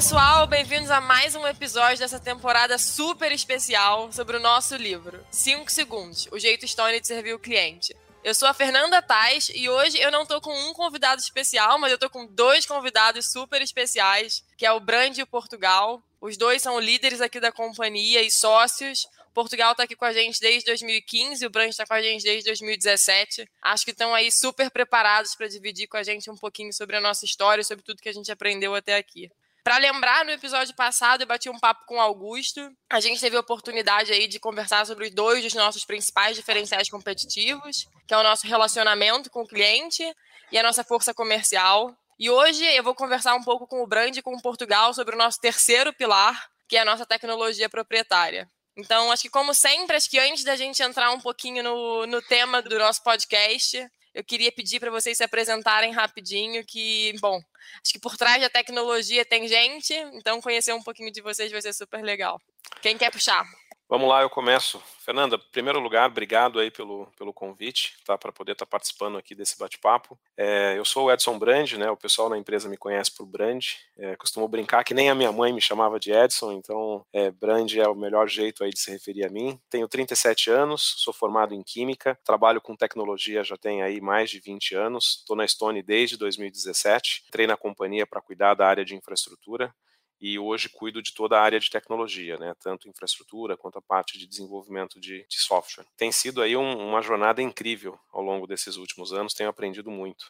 pessoal, bem-vindos a mais um episódio dessa temporada super especial sobre o nosso livro, 5 Segundos, o jeito Stone de servir o cliente. Eu sou a Fernanda Tais e hoje eu não tô com um convidado especial, mas eu tô com dois convidados super especiais, que é o Brand e o Portugal. Os dois são líderes aqui da companhia e sócios. Portugal está aqui com a gente desde 2015, o Brand está com a gente desde 2017. Acho que estão aí super preparados para dividir com a gente um pouquinho sobre a nossa história, sobre tudo que a gente aprendeu até aqui. Para lembrar, no episódio passado eu bati um papo com o Augusto. A gente teve a oportunidade aí de conversar sobre os dois dos nossos principais diferenciais competitivos, que é o nosso relacionamento com o cliente e a nossa força comercial. E hoje eu vou conversar um pouco com o Brand e com o Portugal sobre o nosso terceiro pilar, que é a nossa tecnologia proprietária. Então, acho que, como sempre, acho que antes da gente entrar um pouquinho no, no tema do nosso podcast, eu queria pedir para vocês se apresentarem rapidinho, que, bom, acho que por trás da tecnologia tem gente, então conhecer um pouquinho de vocês vai ser super legal. Quem quer puxar? Vamos lá, eu começo. Fernanda, em primeiro lugar, obrigado aí pelo, pelo convite, tá, para poder estar tá participando aqui desse bate-papo. É, eu sou o Edson Brand, né, o pessoal na empresa me conhece por Brand, é, costumo brincar que nem a minha mãe me chamava de Edson, então é, Brand é o melhor jeito aí de se referir a mim. Tenho 37 anos, sou formado em Química, trabalho com tecnologia já tem aí mais de 20 anos, estou na Stone desde 2017, entrei na companhia para cuidar da área de infraestrutura, e hoje cuido de toda a área de tecnologia, né, tanto infraestrutura quanto a parte de desenvolvimento de, de software. Tem sido aí um, uma jornada incrível ao longo desses últimos anos, tenho aprendido muito.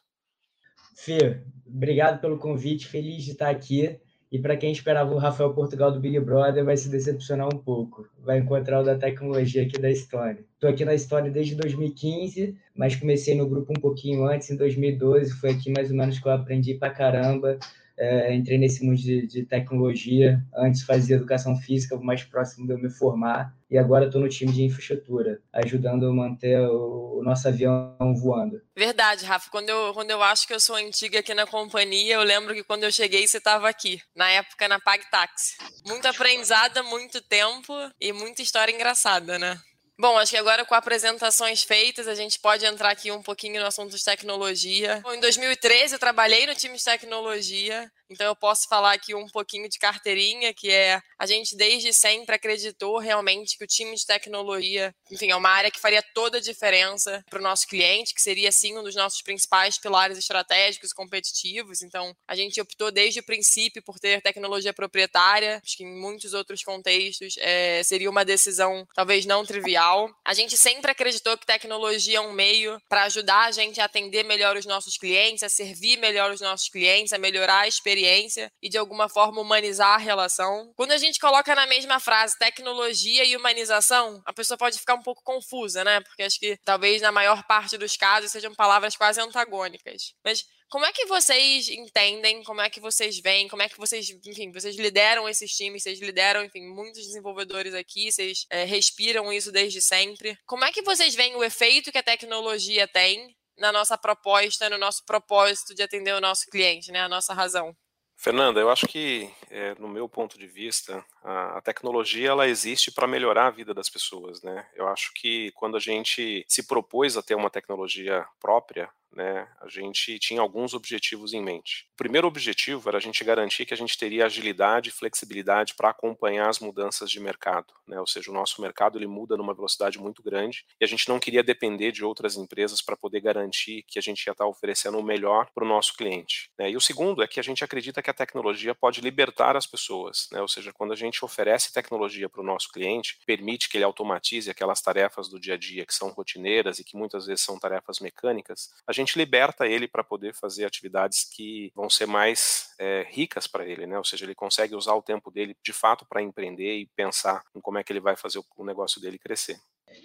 Fê, obrigado pelo convite, feliz de estar aqui. E para quem esperava o Rafael Portugal do Big Brother, vai se decepcionar um pouco. Vai encontrar o da tecnologia aqui da Stone. Estou aqui na Stone desde 2015, mas comecei no grupo um pouquinho antes, em 2012. Foi aqui mais ou menos que eu aprendi para caramba é, entrei nesse mundo de, de, tecnologia. Antes fazia educação física, mais próximo de eu me formar. E agora estou no time de infraestrutura, ajudando a manter o, o, nosso avião voando. Verdade, Rafa. Quando eu, quando eu acho que eu sou antiga aqui na companhia, eu lembro que quando eu cheguei você estava aqui, na época na PagTaxi. Muito aprendizada, muito tempo e muita história engraçada, né? Bom, acho que agora com apresentações feitas, a gente pode entrar aqui um pouquinho no assunto de tecnologia. Bom, em 2013 eu trabalhei no time de tecnologia então eu posso falar aqui um pouquinho de carteirinha, que é a gente desde sempre acreditou realmente que o time de tecnologia, enfim, é uma área que faria toda a diferença para o nosso cliente, que seria sim um dos nossos principais pilares estratégicos competitivos. Então a gente optou desde o princípio por ter tecnologia proprietária, acho que em muitos outros contextos é, seria uma decisão talvez não trivial. A gente sempre acreditou que tecnologia é um meio para ajudar a gente a atender melhor os nossos clientes, a servir melhor os nossos clientes, a melhorar a experiência experiência e de alguma forma humanizar a relação. Quando a gente coloca na mesma frase tecnologia e humanização, a pessoa pode ficar um pouco confusa, né? Porque acho que talvez na maior parte dos casos sejam palavras quase antagônicas. Mas como é que vocês entendem, como é que vocês veem, como é que vocês, enfim, vocês lideram esses times, vocês lideram, enfim, muitos desenvolvedores aqui, vocês é, respiram isso desde sempre. Como é que vocês veem o efeito que a tecnologia tem na nossa proposta, no nosso propósito de atender o nosso cliente, né, a nossa razão? Fernanda, eu acho que, é, no meu ponto de vista, a, a tecnologia ela existe para melhorar a vida das pessoas, né? Eu acho que quando a gente se propôs a ter uma tecnologia própria, né, a gente tinha alguns objetivos em mente. O primeiro objetivo era a gente garantir que a gente teria agilidade e flexibilidade para acompanhar as mudanças de mercado, né, ou seja, o nosso mercado ele muda numa velocidade muito grande e a gente não queria depender de outras empresas para poder garantir que a gente ia estar tá oferecendo o melhor para o nosso cliente. Né. E o segundo é que a gente acredita que a tecnologia pode libertar as pessoas, né, ou seja, quando a gente oferece tecnologia para o nosso cliente, permite que ele automatize aquelas tarefas do dia a dia que são rotineiras e que muitas vezes são tarefas mecânicas, a gente liberta ele para poder fazer atividades que vão ser mais é, ricas para ele, né? Ou seja, ele consegue usar o tempo dele de fato para empreender e pensar em como é que ele vai fazer o negócio dele crescer.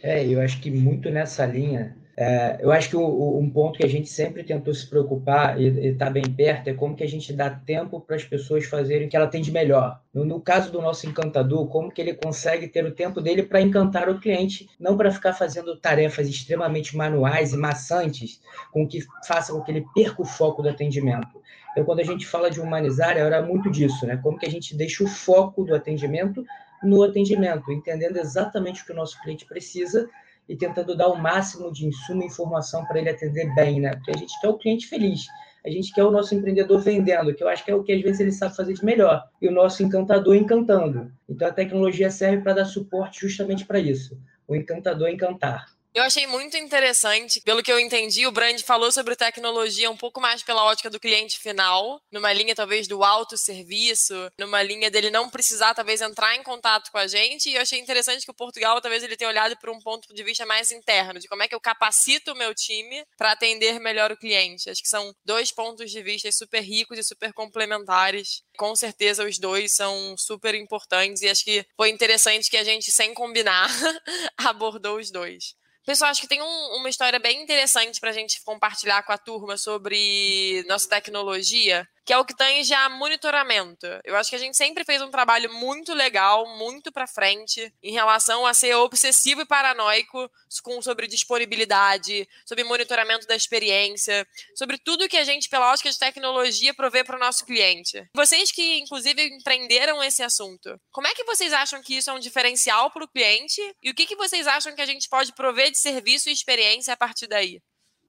É, eu acho que muito nessa linha, é, eu acho que o, um ponto que a gente sempre tentou se preocupar e está bem perto é como que a gente dá tempo para as pessoas fazerem o que ela tem de melhor. No, no, caso do nosso encantador, como que ele consegue ter o tempo dele para encantar o cliente, não para ficar fazendo tarefas extremamente manuais e maçantes, com que faça com que ele perca o foco do atendimento. Então, quando a gente fala de humanizar, era muito disso, né? Como que a gente deixa o foco do atendimento no atendimento, entendendo exatamente o que o nosso cliente precisa e tentando dar o máximo de insumo e informação para ele atender bem, né? Porque a gente quer o cliente feliz. A gente quer o nosso empreendedor vendendo, que eu acho que é o que às vezes ele sabe fazer de melhor, e o nosso encantador encantando. Então a tecnologia serve para dar suporte justamente para isso. O encantador encantar. Eu achei muito interessante. Pelo que eu entendi, o Brand falou sobre tecnologia um pouco mais pela ótica do cliente final, numa linha talvez do autosserviço, numa linha dele não precisar talvez entrar em contato com a gente. E eu achei interessante que o Portugal talvez ele tenha olhado por um ponto de vista mais interno, de como é que eu capacito o meu time para atender melhor o cliente. Acho que são dois pontos de vista super ricos e super complementares. Com certeza os dois são super importantes e acho que foi interessante que a gente, sem combinar, abordou os dois. Pessoal, acho que tem um, uma história bem interessante para a gente compartilhar com a turma sobre nossa tecnologia que é o que tem já monitoramento. Eu acho que a gente sempre fez um trabalho muito legal, muito para frente, em relação a ser obsessivo e paranoico com, sobre disponibilidade, sobre monitoramento da experiência, sobre tudo que a gente, pela ótica de tecnologia, provê para o nosso cliente. Vocês que, inclusive, empreenderam esse assunto, como é que vocês acham que isso é um diferencial para o cliente? E o que, que vocês acham que a gente pode prover de serviço e experiência a partir daí?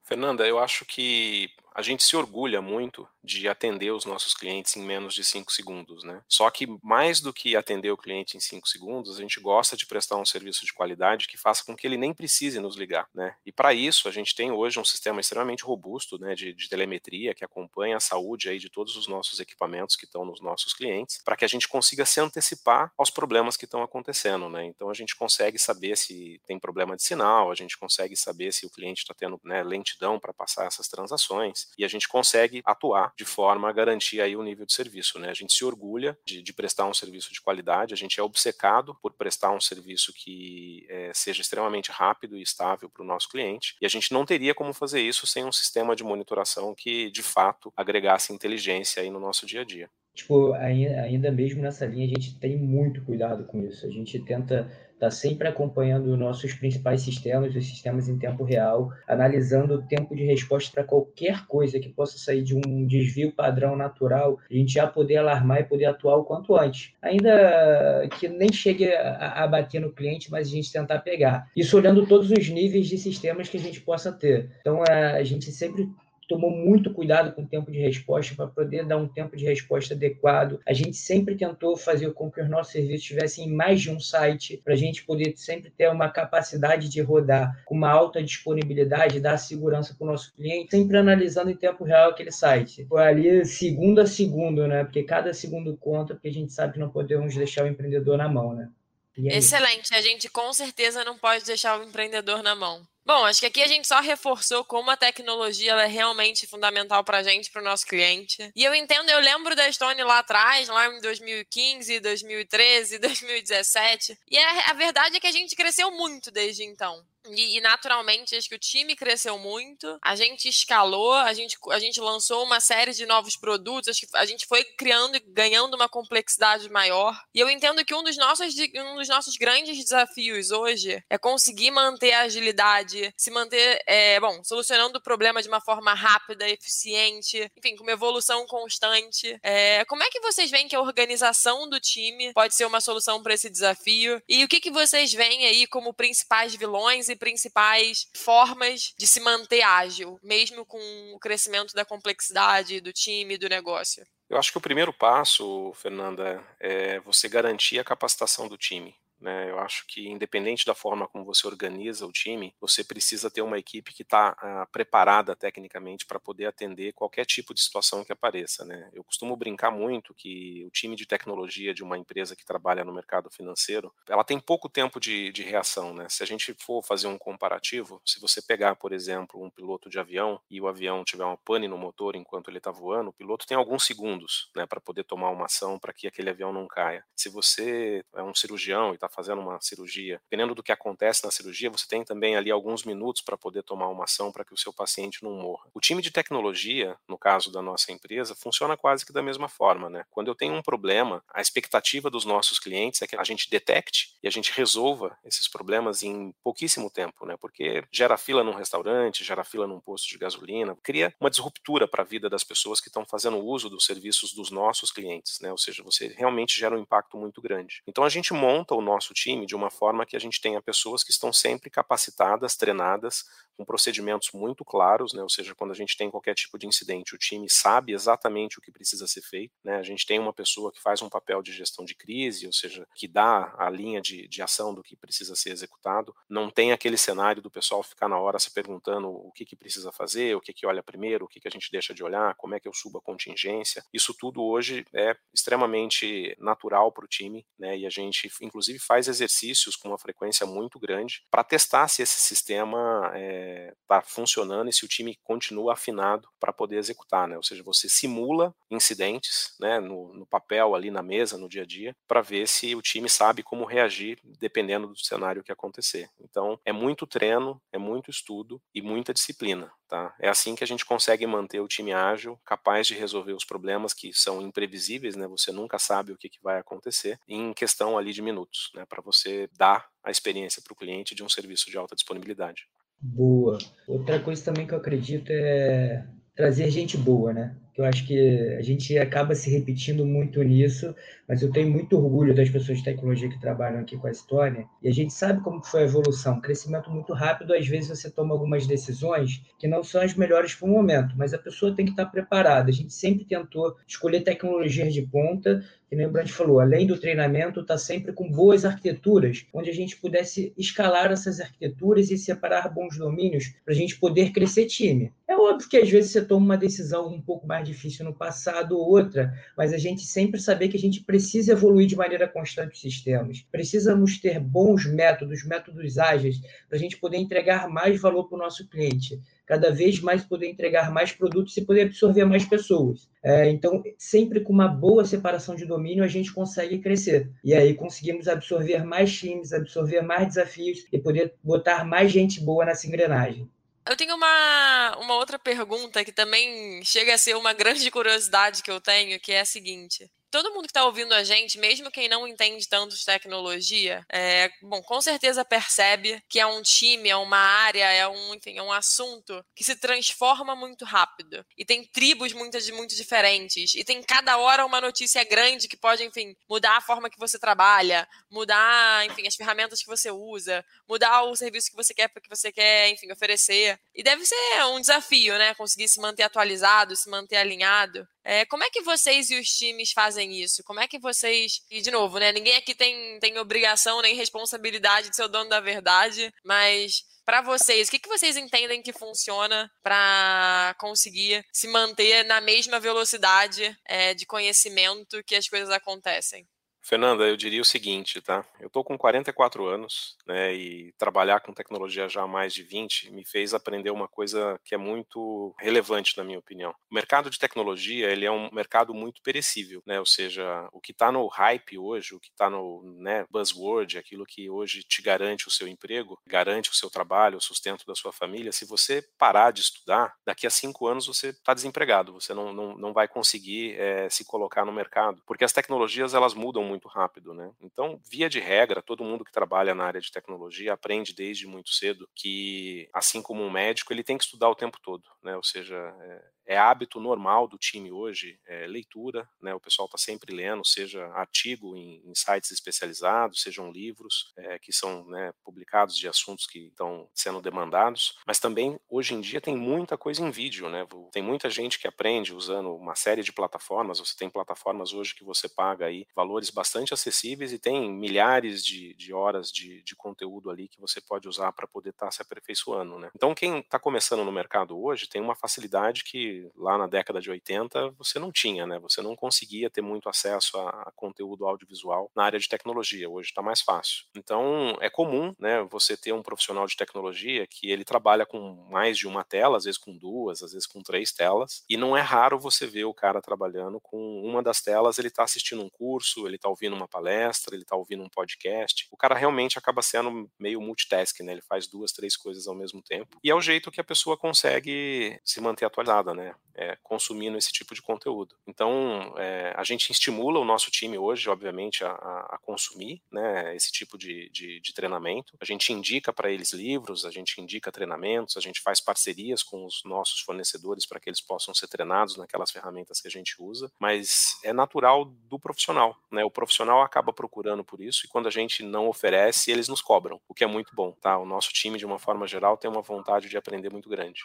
Fernanda, eu acho que a gente se orgulha muito de atender os nossos clientes em menos de 5 segundos, né? Só que mais do que atender o cliente em 5 segundos, a gente gosta de prestar um serviço de qualidade que faça com que ele nem precise nos ligar, né? E para isso, a gente tem hoje um sistema extremamente robusto, né, de, de telemetria que acompanha a saúde aí de todos os nossos equipamentos que estão nos nossos clientes, para que a gente consiga se antecipar aos problemas que estão acontecendo, né? Então a gente consegue saber se tem problema de sinal, a gente consegue saber se o cliente está tendo né, lentidão para passar essas transações, e a gente consegue atuar de forma a garantir aí o nível de serviço. Né? A gente se orgulha de, de prestar um serviço de qualidade, a gente é obcecado por prestar um serviço que é, seja extremamente rápido e estável para o nosso cliente, e a gente não teria como fazer isso sem um sistema de monitoração que, de fato, agregasse inteligência aí no nosso dia a dia. Tipo, ainda mesmo nessa linha, a gente tem muito cuidado com isso. A gente tenta está sempre acompanhando nossos principais sistemas, os sistemas em tempo real, analisando o tempo de resposta para qualquer coisa que possa sair de um desvio padrão natural, a gente já poder alarmar e poder atuar o quanto antes. Ainda que nem chegue a bater no cliente, mas a gente tentar pegar. Isso olhando todos os níveis de sistemas que a gente possa ter. Então, a gente sempre tomou muito cuidado com o tempo de resposta para poder dar um tempo de resposta adequado. A gente sempre tentou fazer com que os nossos serviços estivessem em mais de um site, para a gente poder sempre ter uma capacidade de rodar com uma alta disponibilidade, dar segurança para o nosso cliente, sempre analisando em tempo real aquele site. Foi ali segundo a segundo, né? Porque cada segundo conta, porque a gente sabe que não podemos deixar o empreendedor na mão, né? Excelente. A gente com certeza não pode deixar o empreendedor na mão. Bom, acho que aqui a gente só reforçou como a tecnologia é realmente fundamental para a gente, para o nosso cliente. E eu entendo, eu lembro da Stone lá atrás, lá em 2015, 2013, 2017. E a, a verdade é que a gente cresceu muito desde então. E, e, naturalmente, acho que o time cresceu muito, a gente escalou, a gente, a gente lançou uma série de novos produtos, acho que a gente foi criando e ganhando uma complexidade maior. E eu entendo que um dos nossos, um dos nossos grandes desafios hoje é conseguir manter a agilidade, se manter, é, bom, solucionando o problema de uma forma rápida, eficiente, enfim, com uma evolução constante. É, como é que vocês veem que a organização do time pode ser uma solução para esse desafio? E o que, que vocês veem aí como principais vilões e principais formas de se manter ágil, mesmo com o crescimento da complexidade do time, do negócio? Eu acho que o primeiro passo, Fernanda, é você garantir a capacitação do time. Né? Eu acho que, independente da forma como você organiza o time, você precisa ter uma equipe que está ah, preparada tecnicamente para poder atender qualquer tipo de situação que apareça. Né? Eu costumo brincar muito que o time de tecnologia de uma empresa que trabalha no mercado financeiro, ela tem pouco tempo de, de reação. Né? Se a gente for fazer um comparativo, se você pegar, por exemplo, um piloto de avião e o avião tiver uma pane no motor enquanto ele está voando, o piloto tem alguns segundos né, para poder tomar uma ação para que aquele avião não caia. Se você é um cirurgião e está está fazendo uma cirurgia, dependendo do que acontece na cirurgia, você tem também ali alguns minutos para poder tomar uma ação para que o seu paciente não morra. O time de tecnologia, no caso da nossa empresa, funciona quase que da mesma forma, né? Quando eu tenho um problema, a expectativa dos nossos clientes é que a gente detecte e a gente resolva esses problemas em pouquíssimo tempo, né? Porque gera fila num restaurante, gera fila num posto de gasolina, cria uma disruptura para a vida das pessoas que estão fazendo uso dos serviços dos nossos clientes, né? Ou seja, você realmente gera um impacto muito grande. Então a gente monta o nosso nosso time de uma forma que a gente tenha pessoas que estão sempre capacitadas, treinadas, com procedimentos muito claros, né? Ou seja, quando a gente tem qualquer tipo de incidente, o time sabe exatamente o que precisa ser feito, né? A gente tem uma pessoa que faz um papel de gestão de crise, ou seja, que dá a linha de, de ação do que precisa ser executado. Não tem aquele cenário do pessoal ficar na hora se perguntando o que, que precisa fazer, o que, que olha primeiro, o que, que a gente deixa de olhar, como é que eu subo a contingência. Isso tudo hoje é extremamente natural para o time, né? E a gente, inclusive, faz exercícios com uma frequência muito grande para testar se esse sistema é, está funcionando e se o time continua afinado para poder executar, né? Ou seja, você simula incidentes, né, no, no papel ali na mesa, no dia a dia, para ver se o time sabe como reagir dependendo do cenário que acontecer. Então, é muito treino, é muito estudo e muita disciplina, tá? É assim que a gente consegue manter o time ágil, capaz de resolver os problemas que são imprevisíveis, né? Você nunca sabe o que, que vai acontecer em questão ali de minutos, né? Para você dar a experiência para o cliente de um serviço de alta disponibilidade. Boa. Outra coisa também que eu acredito é trazer gente boa, né? Eu acho que a gente acaba se repetindo muito nisso, mas eu tenho muito orgulho das pessoas de tecnologia que trabalham aqui com a Estônia, e a gente sabe como foi a evolução, crescimento muito rápido, às vezes você toma algumas decisões que não são as melhores para o momento, mas a pessoa tem que estar preparada. A gente sempre tentou escolher tecnologias de ponta que nem o falou, além do treinamento, está sempre com boas arquiteturas, onde a gente pudesse escalar essas arquiteturas e separar bons domínios para a gente poder crescer time. É óbvio que às vezes você toma uma decisão um pouco mais difícil no passado ou outra, mas a gente sempre saber que a gente precisa evoluir de maneira constante os sistemas. Precisamos ter bons métodos, métodos ágeis, para a gente poder entregar mais valor para o nosso cliente cada vez mais poder entregar mais produtos e poder absorver mais pessoas. É, então, sempre com uma boa separação de domínio, a gente consegue crescer. E aí conseguimos absorver mais times, absorver mais desafios e poder botar mais gente boa nessa engrenagem. Eu tenho uma, uma outra pergunta que também chega a ser uma grande curiosidade que eu tenho, que é a seguinte todo mundo que está ouvindo a gente, mesmo quem não entende tanto de tecnologia, é, bom, com certeza percebe que é um time, é uma área, é um, enfim, é um assunto que se transforma muito rápido. E tem tribos muito, muito diferentes. E tem cada hora uma notícia grande que pode, enfim, mudar a forma que você trabalha, mudar, enfim, as ferramentas que você usa, mudar o serviço que você quer que você quer, enfim, oferecer. E deve ser um desafio, né? Conseguir se manter atualizado, se manter alinhado. É, como é que vocês e os times fazem isso? Como é que vocês. E, de novo, né? Ninguém aqui tem, tem obrigação nem responsabilidade de ser o dono da verdade, mas para vocês, o que, vocês entendem que funciona para conseguir se manter na mesma velocidade é, de conhecimento que as coisas acontecem? Fernanda, eu diria o seguinte, tá? Eu tô com 44 anos, né, e trabalhar com tecnologia já há mais de 20 me fez aprender uma coisa que é muito relevante na minha opinião. O mercado de tecnologia, ele é um mercado muito perecível, né? Ou seja, o que está no hype hoje, o que está no, né, buzzword, aquilo que hoje te garante o seu emprego, garante o seu trabalho, o sustento da sua família, se você parar de estudar, daqui a cinco anos você está desempregado, você não, não, não vai conseguir é, se colocar no mercado, porque as tecnologias elas mudam muito muito rápido, né? Então, via de regra, todo mundo que trabalha na área de tecnologia aprende desde muito cedo que, assim como um médico, ele tem que estudar o tempo todo, né? Ou seja, é, é hábito normal do time hoje é, leitura, né? O pessoal está sempre lendo, seja artigo em, em, sites especializados, sejam livros é, que são né, publicados de assuntos que estão sendo demandados, mas também hoje em dia tem muita coisa em vídeo, né? Tem muita gente que aprende usando uma série de plataformas. Você tem plataformas hoje que você paga aí valores bastante acessíveis e tem milhares de, de horas de, de conteúdo ali que você pode usar para poder estar tá se aperfeiçoando, né? Então quem está começando no mercado hoje tem uma facilidade que lá na década de 80 você não tinha, né? Você não conseguia ter muito acesso a, a conteúdo audiovisual na área de tecnologia. Hoje está mais fácil. Então é comum, né? Você ter um profissional de tecnologia que ele trabalha com mais de uma tela, às vezes com duas, às vezes com três telas, e não é raro você ver o cara trabalhando com uma das telas. Ele está assistindo um curso, ele está ouvindo uma palestra, ele está ouvindo um podcast. O cara realmente acaba sendo meio multitasking, né? Ele faz duas, três coisas ao mesmo tempo. E é o jeito que a pessoa consegue se manter atualizada, né? É, consumindo esse tipo de conteúdo. Então, é, a gente estimula o nosso time hoje, obviamente, a, a consumir né, esse tipo de, de, de treinamento. A gente indica para eles livros, a gente indica treinamentos, a gente faz parcerias com os nossos fornecedores para que eles possam ser treinados naquelas ferramentas que a gente usa, mas é natural do profissional. Né? O profissional acaba procurando por isso e quando a gente não oferece, eles nos cobram, o que é muito bom. Tá? O nosso time, de uma forma geral, tem uma vontade de aprender muito grande.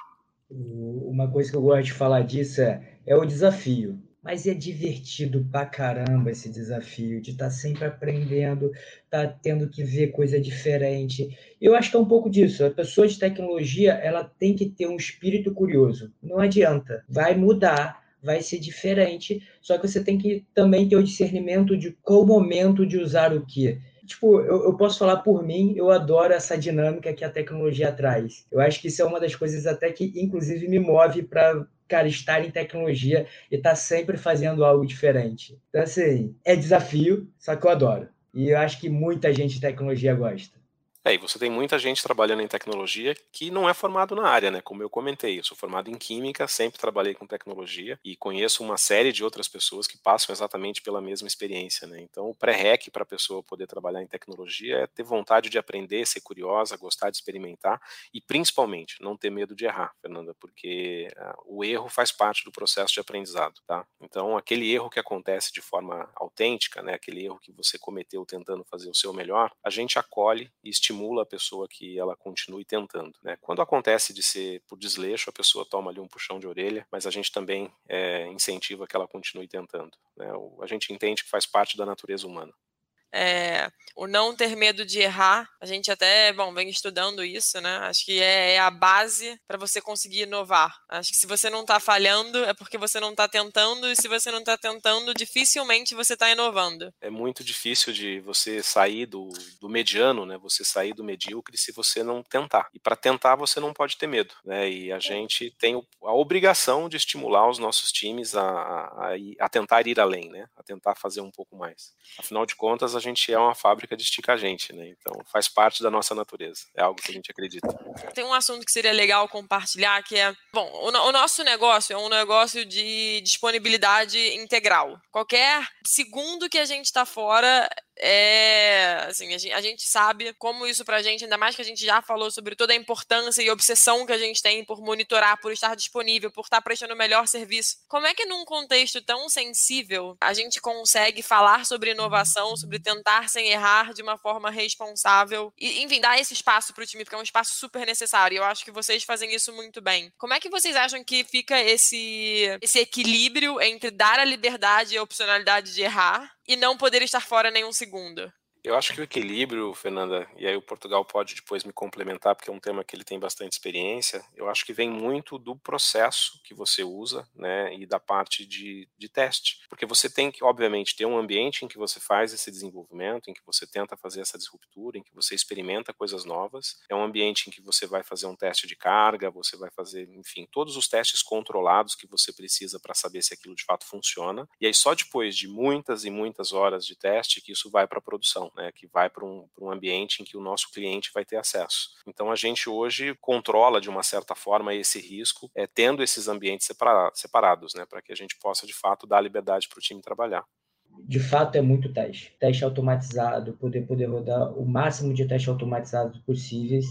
Uma coisa que eu gosto de falar disso é, é o desafio. Mas é divertido pra caramba esse desafio de estar tá sempre aprendendo, tá tendo que ver coisa diferente. Eu acho que é um pouco disso. A pessoa de tecnologia, ela tem que ter um espírito curioso. Não adianta. Vai mudar, vai ser diferente, só que você tem que também ter o discernimento de qual momento de usar o que tipo, eu, eu, posso falar por mim, eu adoro essa dinâmica que a tecnologia traz. Eu acho que isso é uma das coisas até que, inclusive, me move para cara, estar em tecnologia e estar tá sempre fazendo algo diferente. Então, assim, é desafio, só que eu adoro. E eu acho que muita gente de tecnologia gosta. É, e você tem muita gente trabalhando em tecnologia que não é formado na área, né? Como eu comentei, eu sou formado em química, sempre trabalhei com tecnologia e conheço uma série de outras pessoas que passam exatamente pela mesma experiência, né? Então, o pré-rec para a pessoa poder trabalhar em tecnologia é ter vontade de aprender, ser curiosa, gostar de experimentar e principalmente não ter medo de errar, Fernanda, porque uh, o erro faz parte do processo de aprendizado, tá? Então, aquele erro que acontece de forma autêntica, né? Aquele erro que você cometeu tentando fazer o seu melhor, a gente acolhe e estimula estimula a pessoa que ela continue tentando. Né? Quando acontece de ser por desleixo, a pessoa toma ali um puxão de orelha, mas a gente também é, incentiva que ela continue tentando. Né? A gente entende que faz parte da natureza humana é, o não ter medo de errar. A gente até, bom, vem estudando isso, né? Acho que é, é a base para você conseguir inovar. Acho que se você não está falhando, é porque você não está tentando, e se você não está tentando, dificilmente você está inovando. É muito difícil de você sair do, do mediano, né? Você sair do medíocre se você não tentar. E para tentar, você não pode ter medo, né? E a gente tem a obrigação de estimular os nossos times a, a, a tentar ir além, né? A tentar fazer um pouco mais. Afinal de contas, a gente é uma fábrica de esticar gente, né? Então faz parte da nossa natureza. É algo que a gente acredita. Tem um assunto que seria legal compartilhar, que é, bom, o, o nosso negócio é um negócio de disponibilidade integral. Qualquer segundo que a gente está fora é assim, a gente, a gente, sabe como isso pra gente, ainda mais que a gente já falou sobre toda a importância e obsessão que a gente tem por monitorar, por estar disponível, por estar prestando o melhor serviço. Como é que num contexto tão sensível a gente consegue falar sobre inovação, sobre tentar sem errar de uma forma responsável e, enfim, dar esse espaço pro time, porque é um espaço super necessário. Eu acho que vocês fazem isso muito bem. Como é que vocês acham que fica esse, esse equilíbrio entre dar a liberdade e a opcionalidade de errar e não poder estar fora nenhum segundo. Eu acho que o equilíbrio, Fernanda, e aí o Portugal pode depois me complementar, porque é um tema que ele tem bastante experiência, eu acho que vem muito do processo que você usa, né, e da parte de, de teste. Porque você tem que, obviamente, ter um ambiente em que você faz esse desenvolvimento, em que você tenta fazer essa disruptura, em que você experimenta coisas novas. É um ambiente em que você vai fazer um teste de carga, você vai fazer, enfim, todos os testes controlados que você precisa para saber se aquilo de fato funciona. E aí só depois de muitas e muitas horas de teste que isso vai para a produção né, que vai para um, um ambiente em que o nosso cliente vai ter acesso. Então a gente hoje controla de uma certa forma esse risco, é, tendo esses ambientes separa separados, né, para que a gente possa de fato dar liberdade para o time trabalhar de fato é muito teste. Teste automatizado, poder poder rodar o máximo de testes automatizados possíveis.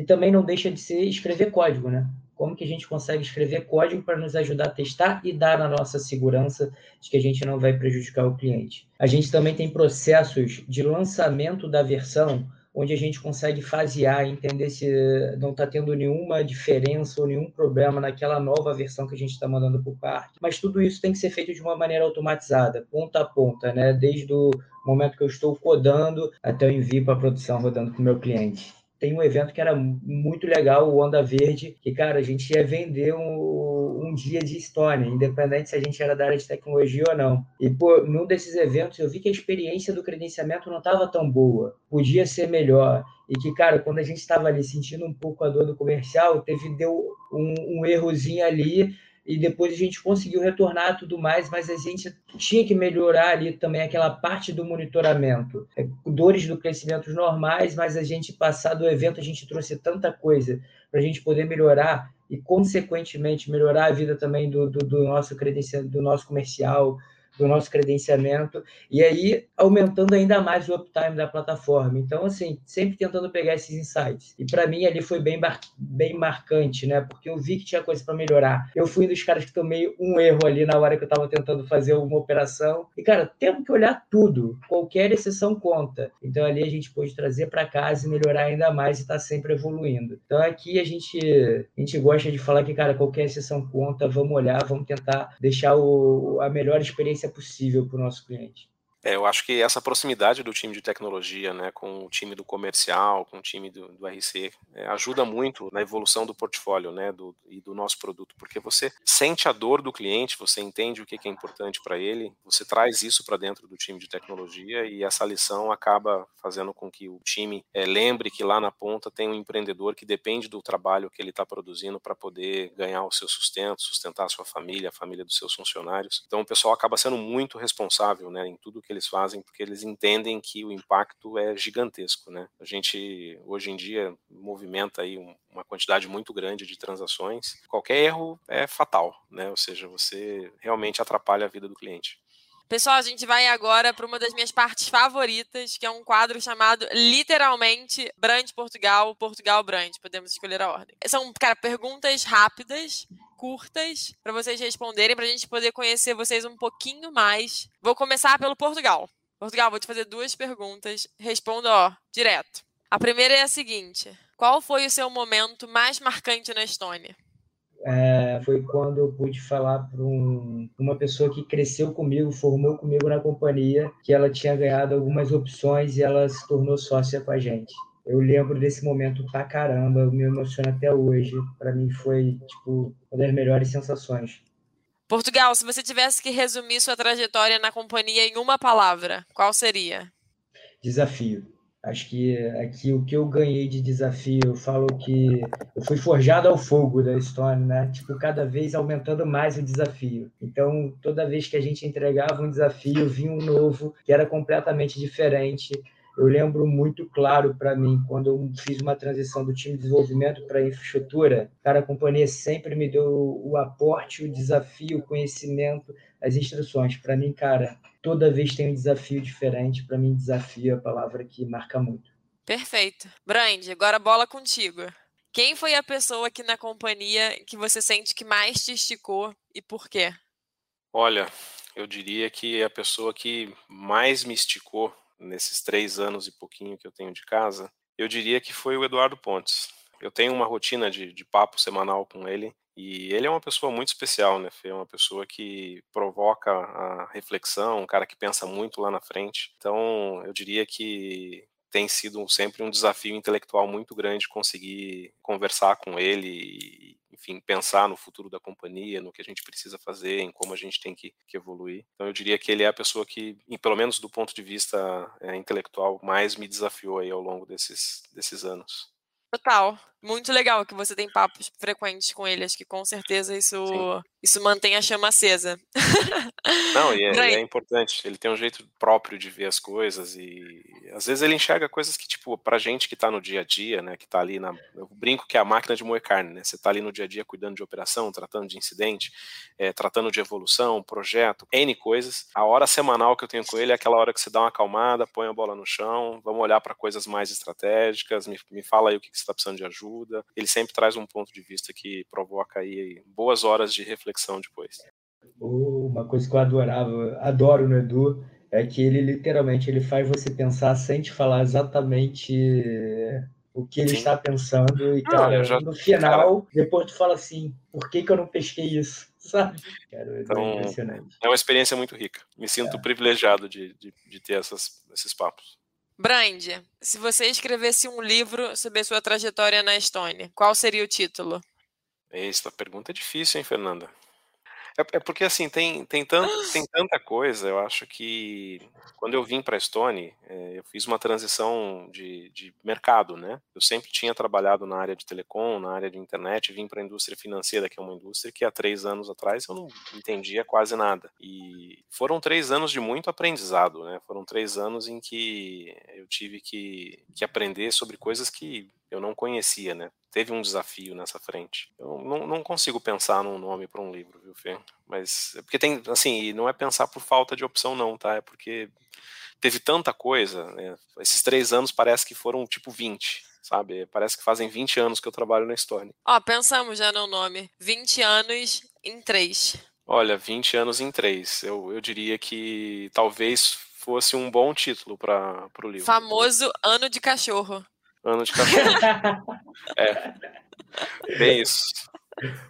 E também não deixa de ser escrever código, né? como que a gente consegue escrever código para nos ajudar a testar e dar a nossa segurança de que a gente não vai prejudicar o cliente. A gente também tem processos de lançamento da versão onde a gente consegue fasear, entender se não está tendo nenhuma diferença ou nenhum problema naquela nova versão que a gente está mandando para o parque. Mas tudo isso tem que ser feito de uma maneira automatizada, ponta a ponta, né? Desde o momento que eu estou codando até o envio para a produção rodando para o meu cliente tem um evento que era muito legal, o Onda Verde, que, cara, a gente ia vender um, um dia de Estônia, independente se a gente era da área de tecnologia ou não. E, pô, num desses eventos eu vi que a experiência do credenciamento não estava tão boa, podia ser melhor. E que, cara, quando a gente estava ali sentindo um pouco a dor do comercial, teve, deu um, um errozinho ali, e depois a gente conseguiu retornar tudo mais, mas a gente tinha que melhorar ali também aquela parte do monitoramento. É, dores do crescimento normais, mas a gente, passado o evento, a gente trouxe tanta coisa para a gente poder melhorar e, consequentemente, melhorar a vida também do, do, do nosso credencial, do nosso comercial, do nosso credenciamento, e aí aumentando ainda mais o uptime da plataforma. Então, assim, sempre tentando pegar esses insights. E para mim ali foi bem, bem marcante, né? Porque eu vi que tinha coisa para melhorar. Eu fui um dos caras que tomei um erro ali na hora que eu estava tentando fazer uma operação. E, cara, temos que olhar tudo. Qualquer exceção conta. Então, ali a gente pôde trazer para casa e melhorar ainda mais e estar tá sempre evoluindo. Então, aqui a gente, a gente gosta de falar que, cara, qualquer exceção conta. Vamos olhar, vamos tentar deixar o, a melhor experiência possível para o nosso cliente. É, eu acho que essa proximidade do time de tecnologia, né, com o time do comercial, com o time do, do RC, é, ajuda muito na evolução do portfólio, né, do, e do nosso produto, porque você sente a dor do cliente, você entende o que, que é importante para ele, você traz isso para dentro do time de tecnologia e essa lição acaba fazendo com que o time é, lembre que lá na ponta tem um empreendedor que depende do trabalho que ele está produzindo para poder ganhar o seu sustento, sustentar a sua família, a família dos seus funcionários. Então o pessoal acaba sendo muito responsável, né, em tudo que que eles fazem, porque eles entendem que o impacto é gigantesco, né? A gente hoje em dia movimenta aí uma quantidade muito grande de transações. Qualquer erro é fatal, né? Ou seja, você realmente atrapalha a vida do cliente. Pessoal, a gente vai agora para uma das minhas partes favoritas, que é um quadro chamado literalmente Brand Portugal, Portugal Brand. Podemos escolher a ordem. São, cara, perguntas rápidas curtas para vocês responderem, para a gente poder conhecer vocês um pouquinho mais. Vou começar pelo Portugal. Portugal, vou te fazer duas perguntas. Responda, ó, direto. A primeira é a seguinte: Qual foi o seu momento mais marcante na Estônia? É, foi quando eu pude falar para um, uma pessoa que cresceu comigo, formou comigo na companhia, que ela tinha ganhado algumas opções e ela se tornou sócia com a gente eu lembro desse momento pra caramba, me emociona até hoje. Para mim foi, tipo, uma das melhores sensações. Portugal, se você tivesse que resumir sua trajetória na companhia em uma palavra, qual seria? Desafio. Acho que aqui o que eu ganhei de desafio, eu falo que eu fui forjado ao fogo da história, né? Tipo, cada vez aumentando mais o desafio. Então, toda vez que a gente entregava um desafio, vinha um novo que era completamente diferente eu lembro muito claro para mim, quando eu fiz uma transição do time de desenvolvimento para infraestrutura, cara, a companhia sempre me deu o aporte, o desafio, o conhecimento, as instruções. Para mim, cara, toda vez tem um desafio diferente. Para mim, desafio é a palavra que marca muito. Perfeito. Brand, agora bola contigo. Quem foi a pessoa aqui na companhia que você sente que mais te esticou e por quê? Olha, eu diria que a pessoa que mais me esticou nesses três anos e pouquinho que eu tenho de casa, eu diria que foi o Eduardo Pontes. Eu tenho uma rotina de, de papo semanal com ele e ele é uma pessoa muito especial, né? É uma pessoa que provoca a reflexão, um cara que pensa muito lá na frente. Então, eu diria que tem sido sempre um desafio intelectual muito grande conseguir conversar com ele enfim, pensar no futuro da companhia, no que a gente precisa fazer, em como a gente tem que, que evoluir. Então eu diria que ele é a pessoa que, pelo menos do ponto de vista é, intelectual, mais me desafiou aí ao longo desses, desses anos. Total. Muito legal que você tem papos frequentes com ele. Acho que com certeza isso, isso mantém a chama acesa. Não, e é, é, importante. Ele tem um jeito próprio de ver as coisas e às vezes ele enxerga coisas que, tipo, pra gente que tá no dia a dia, né, que tá ali na. Eu brinco que é a máquina de moer carne, né? Você tá ali no dia a dia cuidando de operação, tratando de incidente, é, tratando de evolução, projeto, N coisas. A hora semanal que eu tenho com ele é aquela hora que você dá uma acalmada, põe a bola no chão, vamos olhar para coisas mais estratégicas, me, me fala aí o que, que você está precisando de ajuda. Ele sempre traz um ponto de vista que provoca aí boas horas de reflexão depois. Uma coisa que eu adorava, adoro no Edu, é que ele literalmente ele faz você pensar sem te falar exatamente o que ele Sim. está pensando e cara, já, no final cara... depois tu fala assim por que, que eu não pesquei isso sabe cara, é então, é uma experiência muito rica me sinto é. privilegiado de, de, de ter essas, esses papos Brand, se você escrevesse um livro sobre a sua trajetória na Estônia, qual seria o título? Essa pergunta é difícil, hein, Fernanda? É, é porque assim, tem, tem, tanto, tem tanta coisa, eu acho que quando eu vim para a Stone, é, eu fiz uma transição de, de mercado, né? Eu sempre tinha trabalhado na área de telecom, na área de internet, vim para a indústria financeira, que é uma indústria que há três anos atrás eu não entendia quase nada. E foram três anos de muito aprendizado, né? Foram três anos em que eu tive que, que aprender sobre coisas que eu não conhecia, né? Teve um desafio nessa frente. Eu não, não consigo pensar num nome para um livro, viu, Fê? Mas é porque tem, assim, não é pensar por falta de opção, não, tá? É porque teve tanta coisa, né? Esses três anos parece que foram tipo 20, sabe? Parece que fazem 20 anos que eu trabalho na Estônia. Ó, pensamos já no nome. 20 anos em três. Olha, 20 anos em três. Eu, eu diria que talvez fosse um bom título para o livro. Famoso Ano de Cachorro. Ano de Cachorro. é. Bem isso.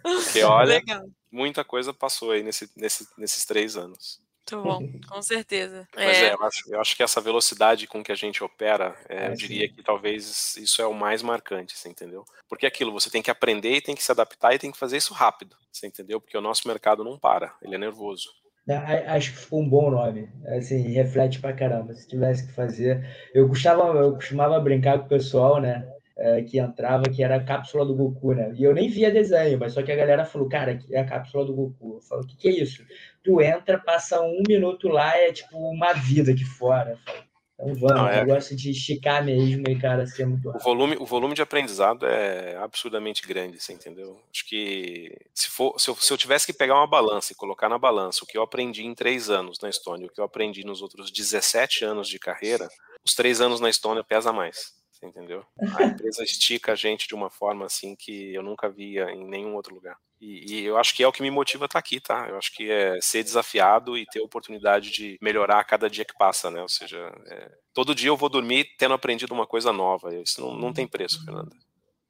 Porque, olha, Legal. muita coisa passou aí nesse, nesse, nesses três anos. Muito bom, com certeza. Mas é, é eu, acho, eu, acho, que essa velocidade com que a gente opera, é, é, eu diria sim. que talvez isso é o mais marcante, você entendeu? Porque é aquilo, você tem que aprender e tem que se adaptar e tem que fazer isso rápido, você entendeu? Porque o nosso mercado não para, ele é nervoso. Acho que ficou um bom nome, assim, reflete pra caramba. Se tivesse que fazer, eu costumava, eu costumava brincar com o pessoal, né? É, que entrava, que era a cápsula do Goku, né? E eu nem via desenho, mas só que a galera falou, cara, é a cápsula do Goku. Eu falo, o que, que é isso? Tu entra, passa um minuto lá, é tipo uma vida aqui fora. Eu falo, então vamos, Não, é... eu gosto de esticar mesmo e, cara, ser muito rápido. O volume, o volume de aprendizado é absurdamente grande, você entendeu? Acho que se, for, se, eu, se eu tivesse que pegar uma balança e colocar na balança o que eu aprendi em três anos na Estônia e o que eu aprendi nos outros 17 anos de carreira, os três anos na Estônia pesa mais entendeu? A empresa estica a gente de uma forma assim que eu nunca via em nenhum outro lugar. E, e eu acho que é o que me motiva a estar aqui, tá? Eu acho que é ser desafiado e ter a oportunidade de melhorar a cada dia que passa, né? Ou seja, é, todo dia eu vou dormir tendo aprendido uma coisa nova. Isso não, não tem preço, Fernanda.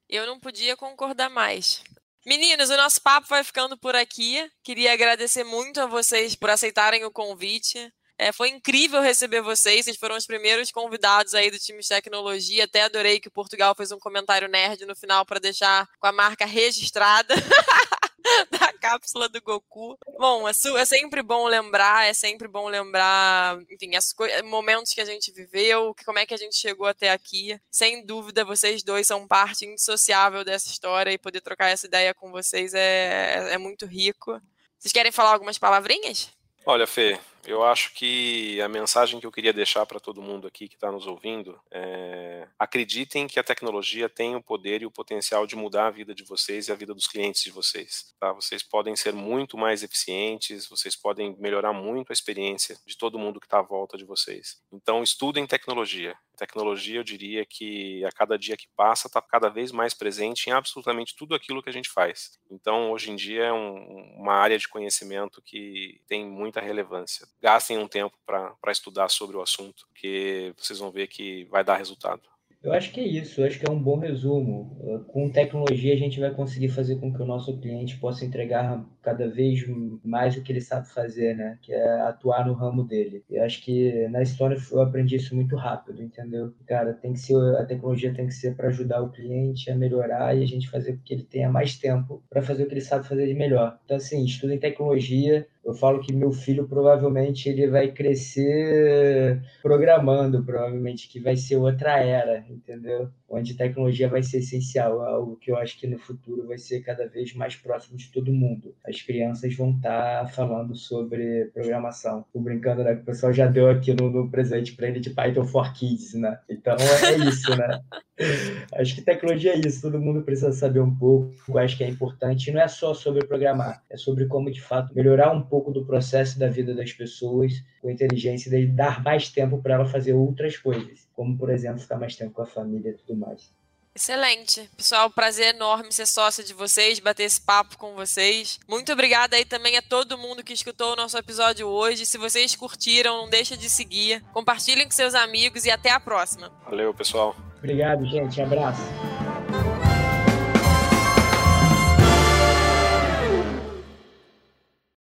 Eu não podia concordar mais. Meninos, o nosso papo vai ficando por aqui. Queria agradecer muito a vocês por aceitarem o convite. É, foi incrível receber vocês, vocês foram os primeiros convidados aí do time de tecnologia. Até adorei que o Portugal fez um comentário nerd no final para deixar com a marca registrada. da cápsula do Goku. Bom, é, é, sempre bom lembrar, é sempre bom lembrar, enfim, os momentos que a gente viveu, como é que a gente chegou até aqui. Sem dúvida, vocês dois são parte indissociável dessa história e poder trocar essa ideia com vocês é, é muito rico. Vocês querem falar algumas palavrinhas? Olha, Fê, eu acho que a mensagem que eu queria deixar para todo mundo aqui que está nos ouvindo é: acreditem que a tecnologia tem o poder e o potencial de mudar a vida de vocês e a vida dos clientes de vocês. Tá? Vocês podem ser muito mais eficientes, vocês podem melhorar muito a experiência de todo mundo que está à volta de vocês. Então, estudem tecnologia. Tecnologia, eu diria que a cada dia que passa está cada vez mais presente em absolutamente tudo aquilo que a gente faz. Então, hoje em dia é um, uma área de conhecimento que tem muita relevância gastem um tempo para estudar sobre o assunto, que vocês vão ver que vai dar resultado. Eu acho que é isso, eu acho que é um bom resumo. Com tecnologia, a gente vai conseguir fazer com que o nosso cliente possa entregar cada vez mais o que ele sabe fazer, né? Que é atuar no ramo dele. Eu acho que na história eu aprendi isso muito rápido, entendeu? Cara, tem que ser a tecnologia tem que ser para ajudar o cliente a melhorar e a gente fazer com que ele tenha mais tempo para fazer o que ele sabe fazer de melhor. Então, assim, estudo em tecnologia, eu falo que meu filho provavelmente ele vai crescer programando, provavelmente que vai ser outra era, entendeu? Onde tecnologia vai ser essencial, algo que eu acho que no futuro vai ser cada vez mais próximo de todo mundo. As crianças vão estar tá falando sobre programação. Tô brincando, né? O pessoal já deu aqui no, no presente para ele de Python for Kids, né? Então é isso, né? acho que tecnologia é isso, todo mundo precisa saber um pouco, eu acho que é importante. Não é só sobre programar, é sobre como de fato melhorar um pouco do processo da vida das pessoas com inteligência e dar mais tempo para ela fazer outras coisas, como por exemplo ficar mais tempo com a família e tudo mais. Excelente. Pessoal, prazer enorme ser sócia de vocês, bater esse papo com vocês. Muito obrigada aí também a todo mundo que escutou o nosso episódio hoje. Se vocês curtiram, não deixa de seguir. Compartilhem com seus amigos e até a próxima. Valeu, pessoal. Obrigado, gente. Abraço.